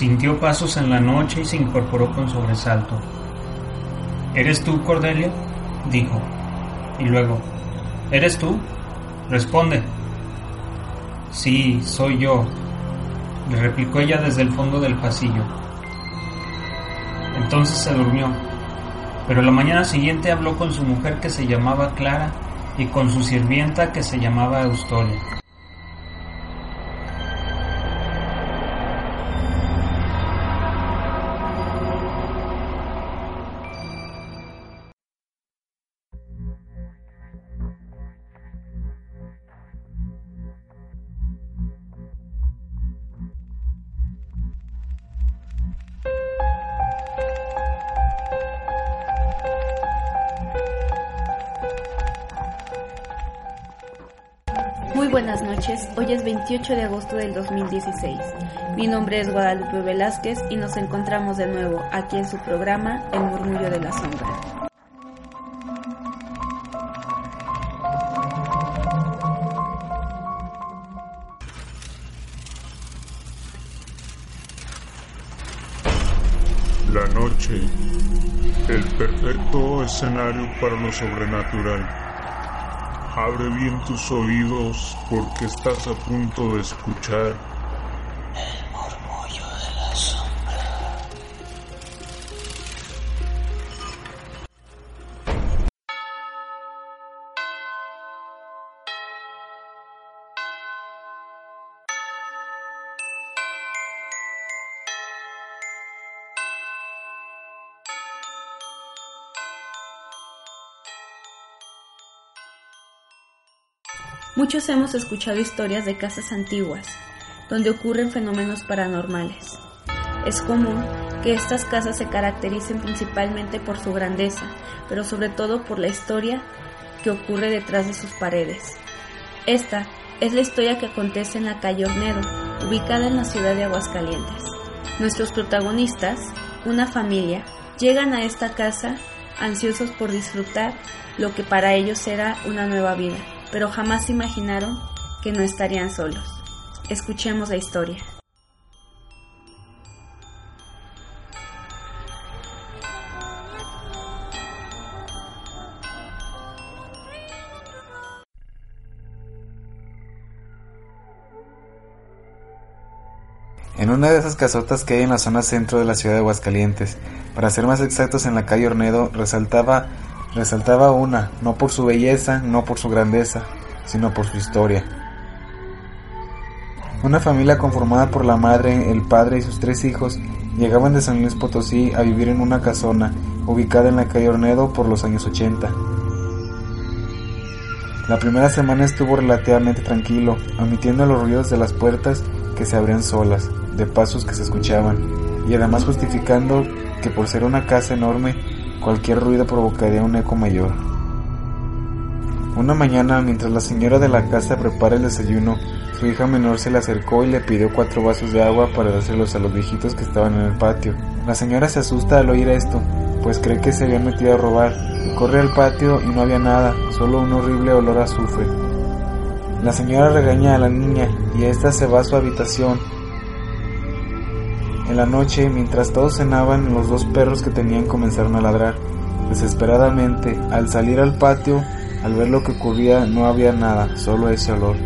Sintió pasos en la noche y se incorporó con sobresalto. ¿Eres tú, Cordelia? dijo. Y luego, ¿eres tú? Responde. Sí, soy yo, le replicó ella desde el fondo del pasillo. Entonces se durmió, pero la mañana siguiente habló con su mujer que se llamaba Clara y con su sirvienta que se llamaba Eustoria. 18 de agosto del 2016. Mi nombre es Guadalupe Velázquez y nos encontramos de nuevo aquí en su programa El murmullo de la sombra. la noche, el perfecto escenario para lo sobrenatural. Abre bien tus oídos porque estás a punto de escuchar Muchos hemos escuchado historias de casas antiguas, donde ocurren fenómenos paranormales. Es común que estas casas se caractericen principalmente por su grandeza, pero sobre todo por la historia que ocurre detrás de sus paredes. Esta es la historia que acontece en la calle Ornedo, ubicada en la ciudad de Aguascalientes. Nuestros protagonistas, una familia, llegan a esta casa ansiosos por disfrutar lo que para ellos era una nueva vida pero jamás imaginaron que no estarían solos. Escuchemos la historia. En una de esas casotas que hay en la zona centro de la ciudad de Aguascalientes, para ser más exactos en la calle Ornedo, resaltaba Resaltaba una, no por su belleza, no por su grandeza, sino por su historia. Una familia conformada por la madre, el padre y sus tres hijos llegaban de San Luis Potosí a vivir en una casona ubicada en la calle Ornedo por los años 80. La primera semana estuvo relativamente tranquilo, omitiendo los ruidos de las puertas que se abrían solas, de pasos que se escuchaban, y además justificando que por ser una casa enorme Cualquier ruido provocaría un eco mayor. Una mañana, mientras la señora de la casa prepara el desayuno, su hija menor se le acercó y le pidió cuatro vasos de agua para dárselos a los viejitos que estaban en el patio. La señora se asusta al oír esto, pues cree que se había metido a robar, corre al patio y no había nada, solo un horrible olor a azufre. La señora regaña a la niña y ésta se va a su habitación, en la noche, mientras todos cenaban, los dos perros que tenían comenzaron a ladrar. Desesperadamente, al salir al patio, al ver lo que ocurría, no había nada, solo ese olor.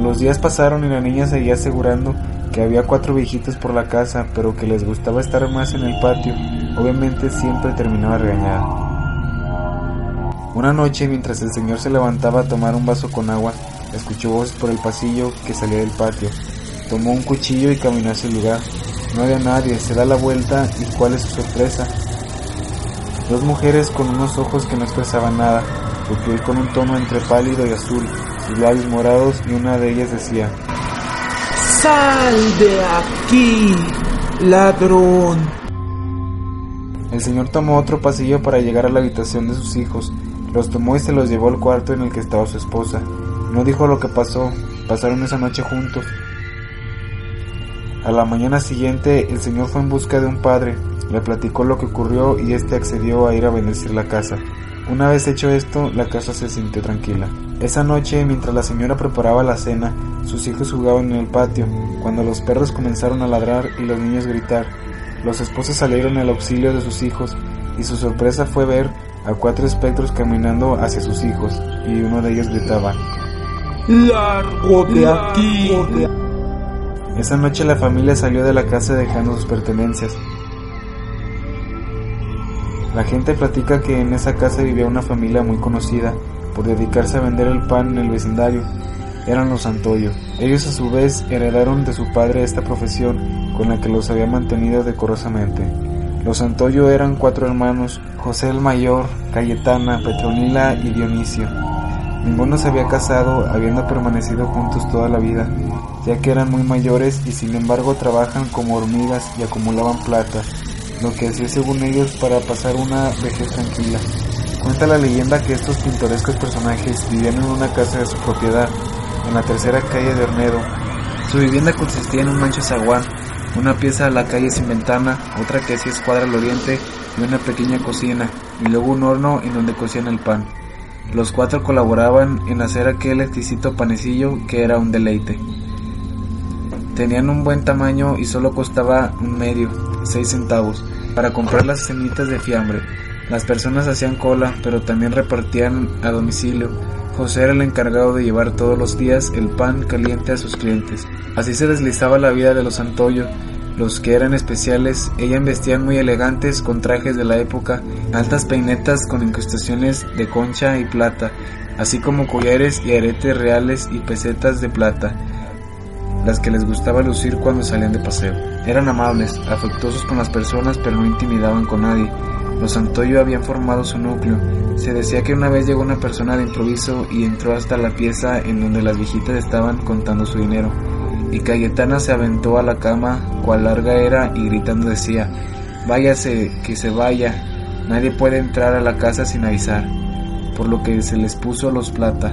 Los días pasaron y la niña seguía asegurando que había cuatro viejitos por la casa, pero que les gustaba estar más en el patio. Obviamente siempre terminaba regañada. Una noche, mientras el señor se levantaba a tomar un vaso con agua, Escuchó voces por el pasillo que salía del patio. Tomó un cuchillo y caminó hacia el lugar. No había nadie, se da la vuelta y cuál es su sorpresa. Dos mujeres con unos ojos que no expresaban nada, porque con un tono entre pálido y azul, sus labios morados y una de ellas decía, ¡Sal de aquí, ladrón! El señor tomó otro pasillo para llegar a la habitación de sus hijos, los tomó y se los llevó al cuarto en el que estaba su esposa. No dijo lo que pasó, pasaron esa noche juntos. A la mañana siguiente el señor fue en busca de un padre, le platicó lo que ocurrió y éste accedió a ir a bendecir la casa. Una vez hecho esto, la casa se sintió tranquila. Esa noche, mientras la señora preparaba la cena, sus hijos jugaban en el patio, cuando los perros comenzaron a ladrar y los niños gritar. Los esposos salieron al auxilio de sus hijos, y su sorpresa fue ver a cuatro espectros caminando hacia sus hijos, y uno de ellos gritaba, ¡Largo de aquí! Esa noche la familia salió de la casa dejando sus pertenencias. La gente platica que en esa casa vivía una familia muy conocida por dedicarse a vender el pan en el vecindario. Eran los Santoyo. Ellos a su vez heredaron de su padre esta profesión con la que los había mantenido decorosamente. Los Santoyo eran cuatro hermanos, José el mayor, Cayetana, Petronila y Dionisio. Ninguno se había casado, habiendo permanecido juntos toda la vida, ya que eran muy mayores y sin embargo trabajan como hormigas y acumulaban plata, lo que hacía según ellos para pasar una vejez tranquila. Cuenta la leyenda que estos pintorescos personajes vivían en una casa de su propiedad, en la tercera calle de Ornedo. Su vivienda consistía en un mancho zaguán, una pieza a la calle sin ventana, otra que hacía escuadra al oriente y una pequeña cocina, y luego un horno en donde cocían el pan. Los cuatro colaboraban en hacer aquel exquisito panecillo que era un deleite. Tenían un buen tamaño y solo costaba un medio, seis centavos, para comprar las semitas de fiambre. Las personas hacían cola, pero también repartían a domicilio. José era el encargado de llevar todos los días el pan caliente a sus clientes. Así se deslizaba la vida de los Santoyo. Los que eran especiales, ellas vestían muy elegantes con trajes de la época, altas peinetas con incrustaciones de concha y plata, así como collares y aretes reales y pesetas de plata las que les gustaba lucir cuando salían de paseo. Eran amables, afectuosos con las personas, pero no intimidaban con nadie. Los Santoyo habían formado su núcleo. Se decía que una vez llegó una persona de improviso y entró hasta la pieza en donde las viejitas estaban contando su dinero. Y Cayetana se aventó a la cama, cual larga era, y gritando decía, váyase, que se vaya, nadie puede entrar a la casa sin avisar. Por lo que se les puso los plata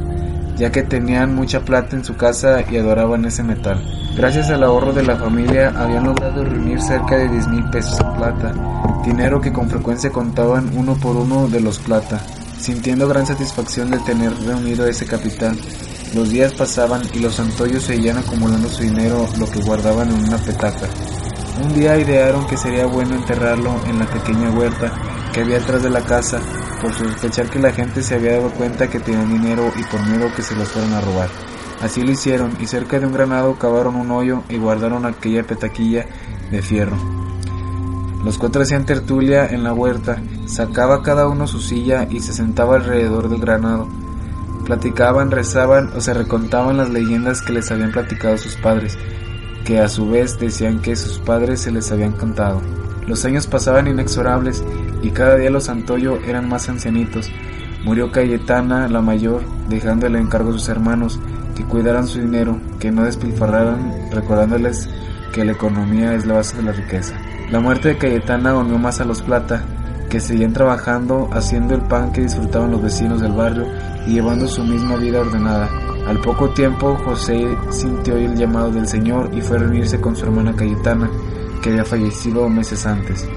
ya que tenían mucha plata en su casa y adoraban ese metal. Gracias al ahorro de la familia habían logrado reunir cerca de 10 mil pesos en plata, dinero que con frecuencia contaban uno por uno de los plata, sintiendo gran satisfacción de tener reunido ese capital. Los días pasaban y los Santoyos seguían acumulando su dinero, lo que guardaban en una petaca. Un día idearon que sería bueno enterrarlo en la pequeña huerta que había atrás de la casa, por sospechar que la gente se había dado cuenta que tenían dinero y por miedo que se los fueran a robar. Así lo hicieron y cerca de un granado cavaron un hoyo y guardaron aquella petaquilla de fierro. Los cuatro hacían tertulia en la huerta, sacaba cada uno su silla y se sentaba alrededor del granado. Platicaban, rezaban o se recontaban las leyendas que les habían platicado sus padres, que a su vez decían que sus padres se les habían contado. Los años pasaban inexorables y cada día los Santoyo eran más ancianitos. Murió Cayetana, la mayor, dejando el encargo a sus hermanos que cuidaran su dinero, que no despilfarraran, recordándoles que la economía es la base de la riqueza. La muerte de Cayetana unió más a los Plata, que seguían trabajando, haciendo el pan que disfrutaban los vecinos del barrio y llevando su misma vida ordenada. Al poco tiempo, José sintió el llamado del Señor y fue a reunirse con su hermana Cayetana, que había fallecido meses antes.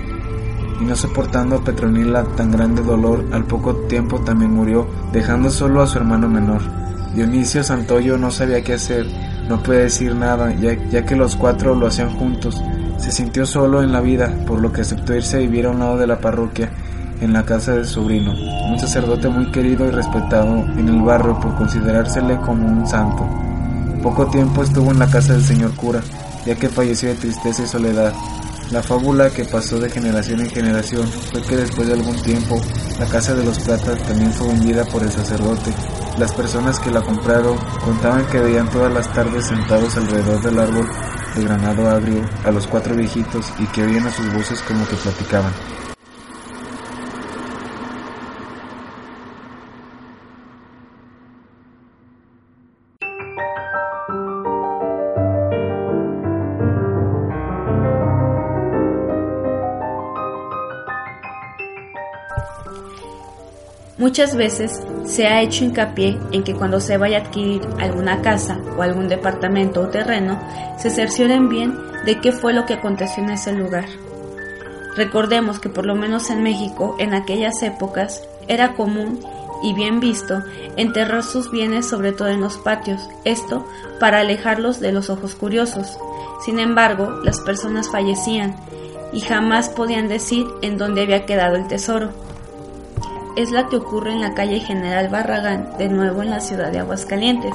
Y no soportando Petronila tan grande dolor, al poco tiempo también murió, dejando solo a su hermano menor. Dionisio Santoyo no sabía qué hacer, no puede decir nada, ya, ya que los cuatro lo hacían juntos. Se sintió solo en la vida, por lo que aceptó irse a vivir a un lado de la parroquia, en la casa del sobrino, un sacerdote muy querido y respetado en el barrio por considerársele como un santo. Poco tiempo estuvo en la casa del señor cura, ya que falleció de tristeza y soledad. La fábula que pasó de generación en generación fue que después de algún tiempo la casa de los platas también fue vendida por el sacerdote Las personas que la compraron contaban que veían todas las tardes sentados alrededor del árbol granado agrio a los cuatro viejitos y que oían a sus voces como que platicaban. Muchas veces se ha hecho hincapié en que cuando se vaya a adquirir alguna casa o algún departamento o terreno, se cercioren bien de qué fue lo que aconteció en ese lugar. Recordemos que por lo menos en México, en aquellas épocas, era común y bien visto enterrar sus bienes sobre todo en los patios, esto para alejarlos de los ojos curiosos. Sin embargo, las personas fallecían y jamás podían decir en dónde había quedado el tesoro es la que ocurre en la calle General Barragán, de nuevo en la ciudad de Aguascalientes.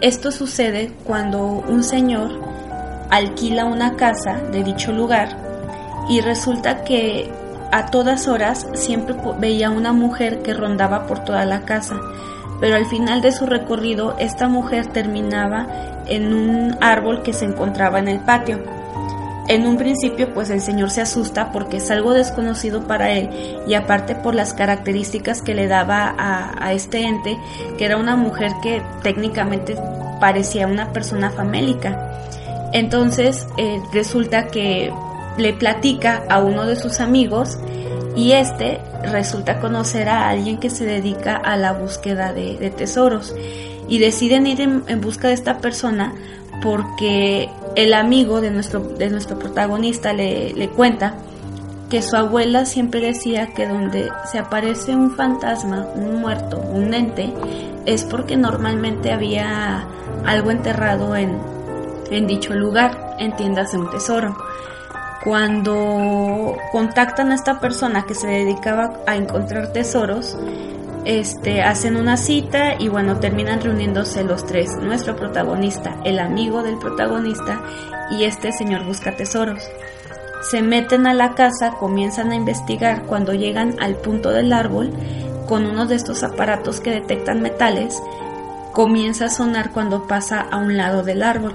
Esto sucede cuando un señor alquila una casa de dicho lugar y resulta que a todas horas siempre veía una mujer que rondaba por toda la casa, pero al final de su recorrido esta mujer terminaba en un árbol que se encontraba en el patio. En un principio pues el señor se asusta porque es algo desconocido para él y aparte por las características que le daba a, este ente, que era una mujer que técnicamente parecía una persona famélica. Entonces eh, resulta que le platica a uno de sus amigos y este resulta conocer a alguien que se dedica a la búsqueda de, tesoros y deciden ir en busca de esta persona porque el amigo de nuestro, de nuestro protagonista le, le cuenta que su abuela siempre decía que donde se aparece un fantasma, un muerto, un ente, es porque normalmente había algo enterrado en, en dicho lugar, entiéndase un tesoro. Cuando contactan a esta persona que se dedicaba a encontrar tesoros, este, hacen una cita y bueno, terminan reuniéndose los tres, nuestro protagonista, el amigo del protagonista y este señor busca tesoros. Se meten a la casa, comienzan a investigar, cuando llegan al punto del árbol, con uno de estos aparatos que detectan metales, comienza a sonar cuando pasa a un lado del árbol.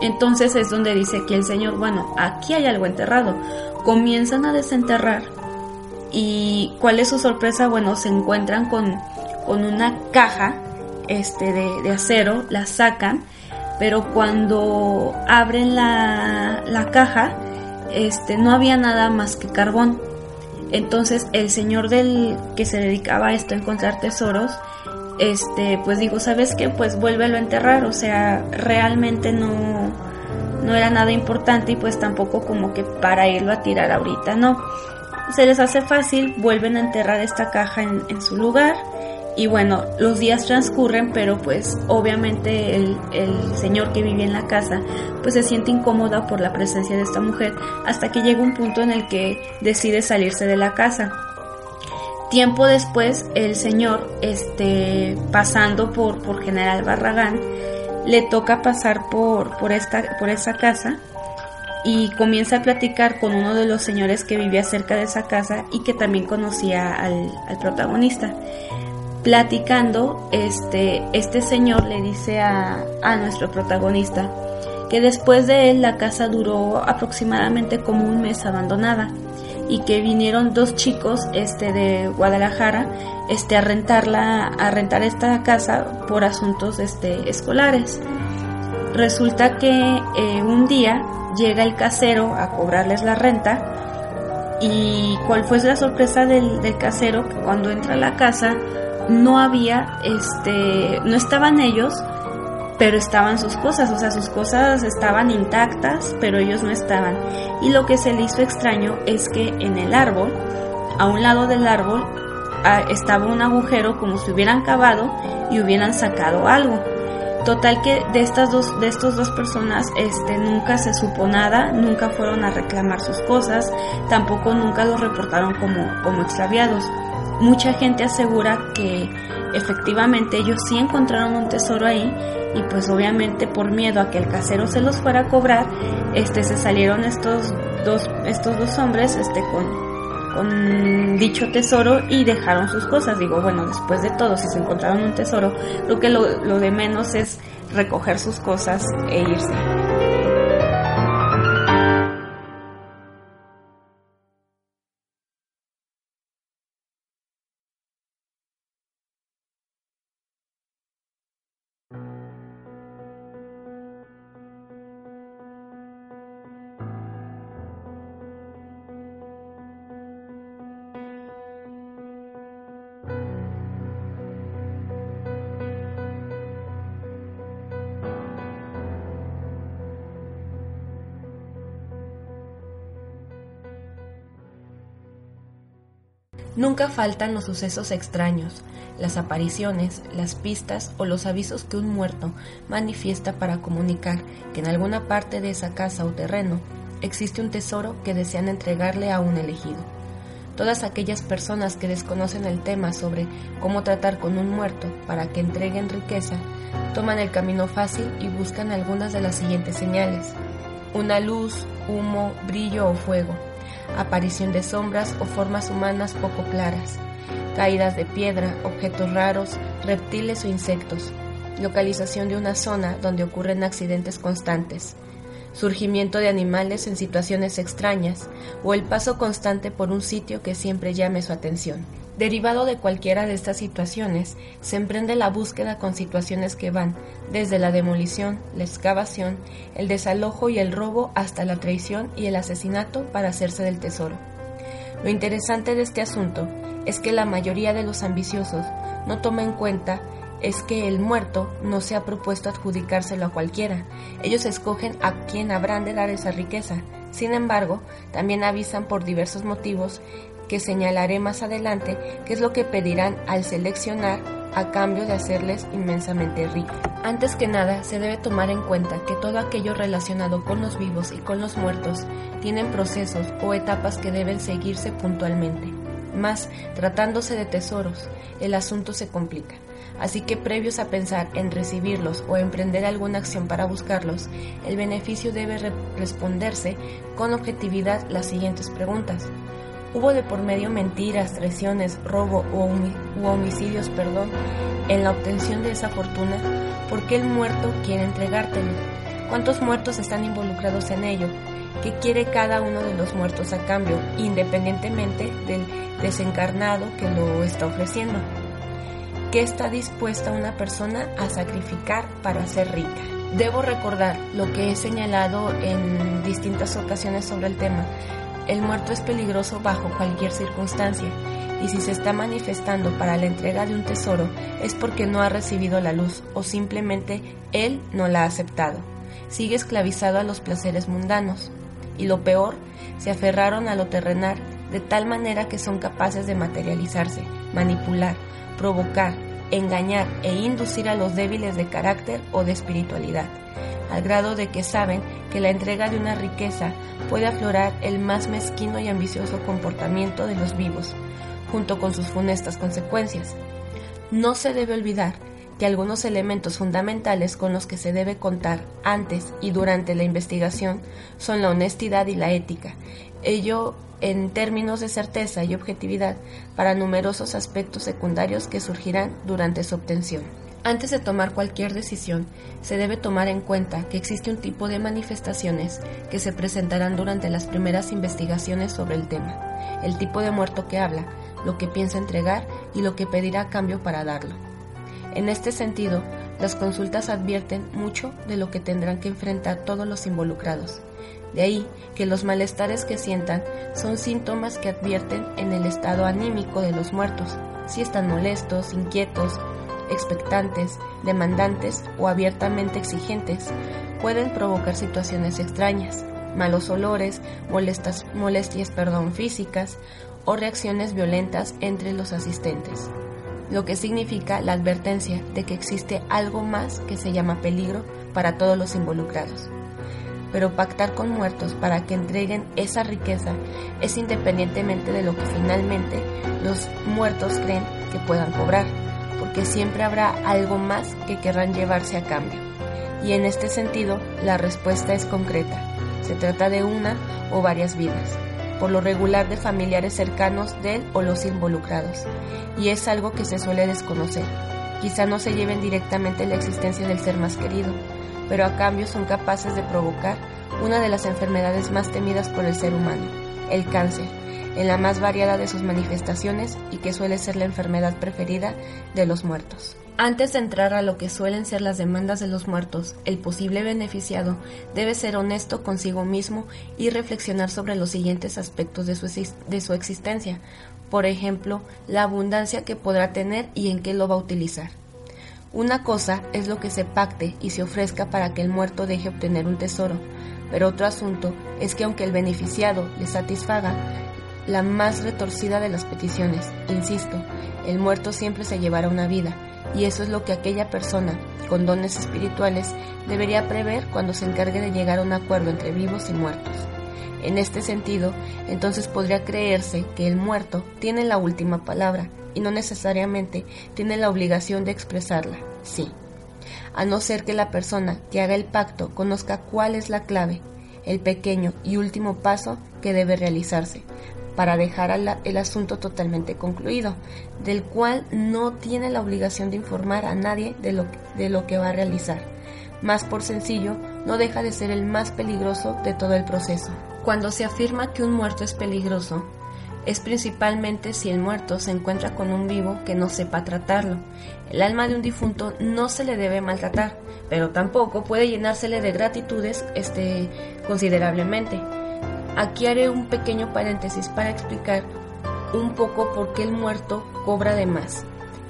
Entonces es donde dice aquí el señor, bueno, aquí hay algo enterrado. Comienzan a desenterrar y cuál es su sorpresa, bueno, se encuentran con, con una caja este, de, acero, la sacan, pero cuando abren la, la caja, este, no había nada más que carbón. Entonces el señor del que se dedicaba a esto, a encontrar tesoros, este, pues digo, ¿sabes qué? Pues vuélvelo a enterrar, o sea, realmente no, no era nada importante y pues tampoco como que para irlo a tirar ahorita, no se les hace fácil, vuelven a enterrar esta caja en, su lugar y bueno, los días transcurren, pero pues obviamente el, señor que vivía en la casa pues se siente incómoda por la presencia de esta mujer hasta que llega un punto en el que decide salirse de la casa. Tiempo después el señor, este, pasando por, por General Barragán, le toca pasar por, por, esta, por esa casa y comienza a platicar con uno de los señores que vivía cerca de esa casa y que también conocía al, protagonista. Platicando, este, este señor le dice a, a nuestro protagonista que después de él la casa duró aproximadamente como un mes abandonada y que vinieron dos chicos este de Guadalajara este a rentarla a rentar esta casa por asuntos este escolares resulta que eh, un día llega el casero a cobrarles la renta y cuál fue la sorpresa del, casero que cuando entra a la casa no había este no estaban ellos pero estaban sus cosas, o sea, sus cosas estaban intactas, pero ellos no estaban. Y lo que se le hizo extraño es que en el árbol, a un lado del árbol, ah, estaba un agujero como si hubieran cavado y hubieran sacado algo. Total que de estas dos, de estas dos personas, este, nunca se supo nada, nunca fueron a reclamar sus cosas, tampoco nunca los reportaron como, como extraviados. Mucha gente asegura que efectivamente ellos sí encontraron un tesoro ahí y pues obviamente por miedo a que el casero se los fuera a cobrar, este, se salieron estos dos, estos dos hombres, este, con, dicho tesoro y dejaron sus cosas. Digo, bueno, después de todo, si se encontraron un tesoro, lo que lo, lo de menos es recoger sus cosas e irse. Nunca faltan los sucesos extraños, las apariciones, las pistas o los avisos que un muerto manifiesta para comunicar que en alguna parte de esa casa o terreno existe un tesoro que desean entregarle a un elegido. Todas aquellas personas que desconocen el tema sobre cómo tratar con un muerto para que entreguen riqueza, toman el camino fácil y buscan algunas de las siguientes señales. Una luz, humo, brillo o fuego aparición de sombras o formas humanas poco claras, caídas de piedra, objetos raros, reptiles o insectos, localización de una zona donde ocurren accidentes constantes, surgimiento de animales en situaciones extrañas o el paso constante por un sitio que siempre llame su atención. Derivado de cualquiera de estas situaciones, se emprende la búsqueda con situaciones que van desde la demolición, la excavación, el desalojo y el robo hasta la traición y el asesinato para hacerse del tesoro. Lo interesante de este asunto es que la mayoría de los ambiciosos no toma en cuenta es que el muerto no se ha propuesto adjudicárselo a cualquiera. Ellos escogen a quien habrán de dar esa riqueza. Sin embargo, también avisan por diversos motivos que señalaré más adelante, que es lo que pedirán al seleccionar a cambio de hacerles inmensamente ricos. Antes que nada, se debe tomar en cuenta que todo aquello relacionado con los vivos y con los muertos tienen procesos o etapas que deben seguirse puntualmente. Más, tratándose de tesoros, el asunto se complica. Así que previos a pensar en recibirlos o emprender alguna acción para buscarlos, el beneficio debe responderse con objetividad las siguientes preguntas. Hubo de por medio mentiras, traiciones, robo u homicidios, perdón, en la obtención de esa fortuna, ¿por qué el muerto quiere entregártelo? ¿Cuántos muertos están involucrados en ello? ¿Qué quiere cada uno de los muertos a cambio, independientemente del desencarnado que lo está ofreciendo? ¿Qué está dispuesta una persona a sacrificar para ser rica? Debo recordar lo que he señalado en distintas ocasiones sobre el tema, el muerto es peligroso bajo cualquier circunstancia, y si se está manifestando para la entrega de un tesoro es porque no ha recibido la luz o simplemente él no la ha aceptado. Sigue esclavizado a los placeres mundanos. Y lo peor, se aferraron a lo terrenal de tal manera que son capaces de materializarse, manipular, provocar, engañar e inducir a los débiles de carácter o de espiritualidad al grado de que saben que la entrega de una riqueza puede aflorar el más mezquino y ambicioso comportamiento de los vivos, junto con sus funestas consecuencias. No se debe olvidar que algunos elementos fundamentales con los que se debe contar antes y durante la investigación son la honestidad y la ética, ello en términos de certeza y objetividad para numerosos aspectos secundarios que surgirán durante su obtención. Antes de tomar cualquier decisión, se debe tomar en cuenta que existe un tipo de manifestaciones que se presentarán durante las primeras investigaciones sobre el tema, el tipo de muerto que habla, lo que piensa entregar y lo que pedirá a cambio para darlo. En este sentido, las consultas advierten mucho de lo que tendrán que enfrentar todos los involucrados. De ahí que los malestares que sientan son síntomas que advierten en el estado anímico de los muertos, si están molestos, inquietos, expectantes, demandantes o abiertamente exigentes, pueden provocar situaciones extrañas, malos olores, molestias perdón, físicas o reacciones violentas entre los asistentes, lo que significa la advertencia de que existe algo más que se llama peligro para todos los involucrados. Pero pactar con muertos para que entreguen esa riqueza es independientemente de lo que finalmente los muertos creen que puedan cobrar porque siempre habrá algo más que querrán llevarse a cambio. Y en este sentido, la respuesta es concreta. Se trata de una o varias vidas. por lo regular de familiares cercanos de él o los involucrados, y es algo que se suele desconocer. Quizá no se lleven directamente la existencia del ser más querido, pero a cambio son capaces de provocar una de las enfermedades más temidas por el ser humano, el cáncer, en la más variada de sus manifestaciones y que suele ser la enfermedad preferida de los muertos. Antes de entrar a lo que suelen ser las demandas de los muertos, el posible beneficiado debe ser honesto consigo mismo y reflexionar sobre los siguientes aspectos de su, de su existencia, por ejemplo, la abundancia que podrá tener y en qué lo va a utilizar. Una cosa es lo que se pacte y se ofrezca para que el muerto deje obtener un tesoro, pero otro asunto es que aunque el beneficiado le satisfaga la más retorcida de las peticiones, insisto, el muerto siempre se llevará una vida, y eso es lo que aquella persona con dones espirituales debería prever cuando se encargue de llegar a un acuerdo entre vivos y muertos. En este sentido, entonces podría creerse que el muerto tiene la última palabra y no necesariamente tiene la obligación de expresarla, sí, a no ser que la persona que haga el pacto conozca cuál es la clave, el pequeño y último paso que debe realizarse para dejar el asunto totalmente concluido, del cual no tiene la obligación de informar a nadie de lo, de lo que va a realizar. Más por sencillo, no deja de ser el más peligroso de todo el proceso. Cuando se afirma que un muerto es peligroso, es principalmente si el muerto se encuentra con un vivo que no sepa tratarlo. El alma de un difunto no se le debe maltratar, pero tampoco puede llenársele de gratitudes este, considerablemente. Aquí haré un pequeño paréntesis para explicar un poco por qué el muerto cobra de más.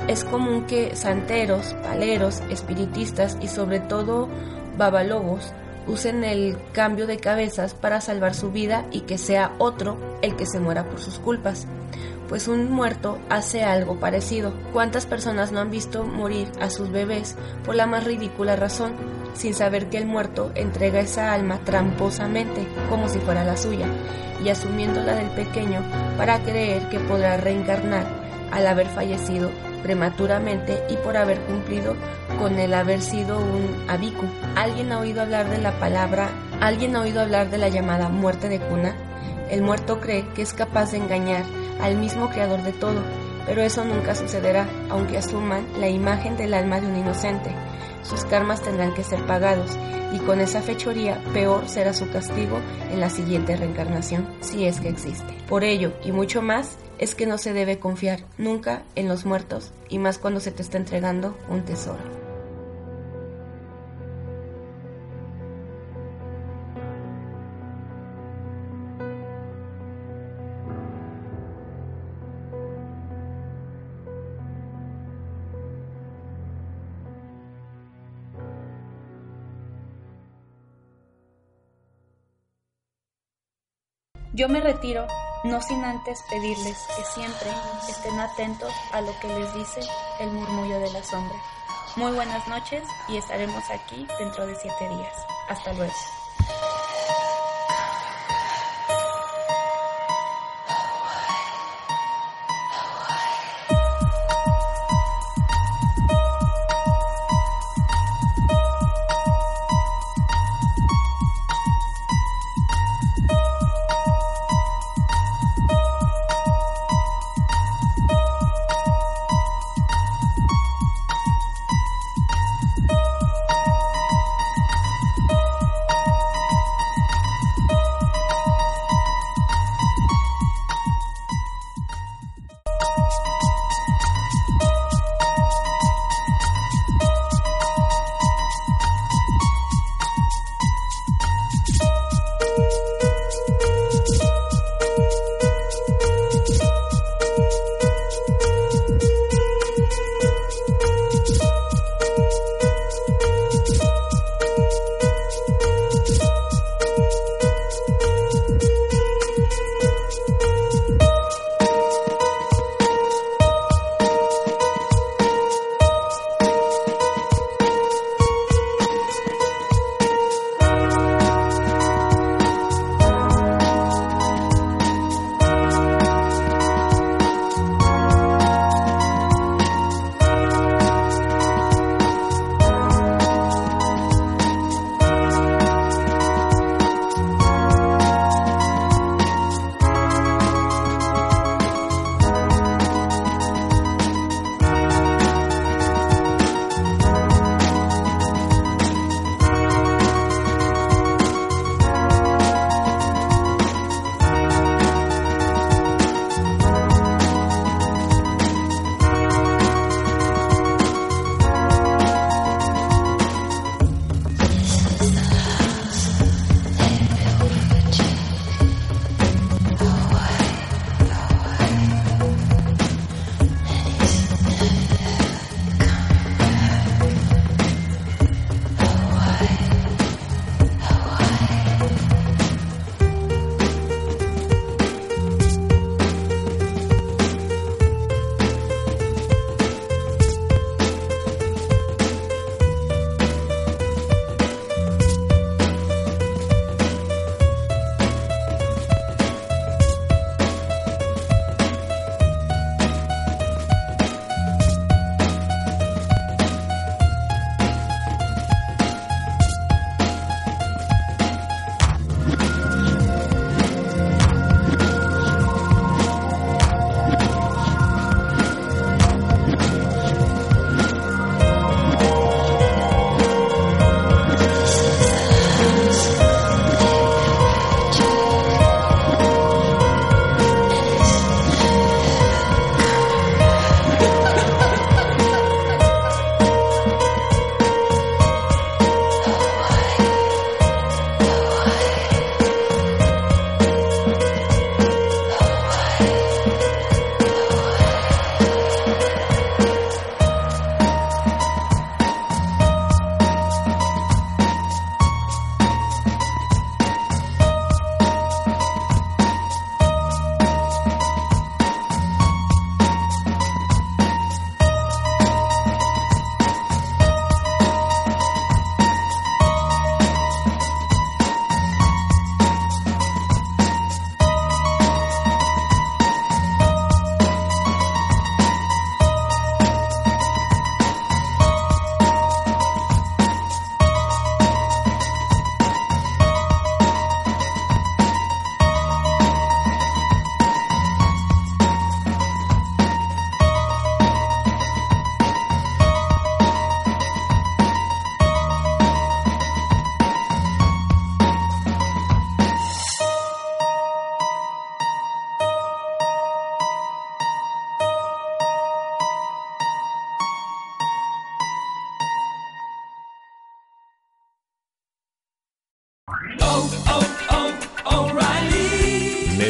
Es común que santeros, paleros, espiritistas y sobre todo babalobos usen el cambio de cabezas para salvar su vida y que sea otro el que se muera por sus culpas. Pues un muerto hace algo parecido. ¿Cuántas personas no han visto morir a sus bebés por la más ridícula razón, sin saber que el muerto entrega esa alma tramposamente, como si fuera la suya, y asumiendo la del pequeño para creer que podrá reencarnar al haber fallecido prematuramente y por haber cumplido con el haber sido un abiku. ¿Alguien ha oído hablar de la palabra, alguien ha oído hablar de la llamada muerte de cuna? El muerto cree que es capaz de engañar al mismo creador de todo, pero eso nunca sucederá, aunque asuman la imagen del alma de un inocente. Sus karmas tendrán que ser pagados, y con esa fechoría peor será su castigo en la siguiente reencarnación, si es que existe. Por ello, y mucho más, es que no se debe confiar nunca en los muertos, y más cuando se te está entregando un tesoro. Yo me retiro, no sin antes pedirles que siempre estén atentos a lo que les dice el murmullo de la sombra. Muy buenas noches y estaremos aquí dentro de siete días. Hasta luego.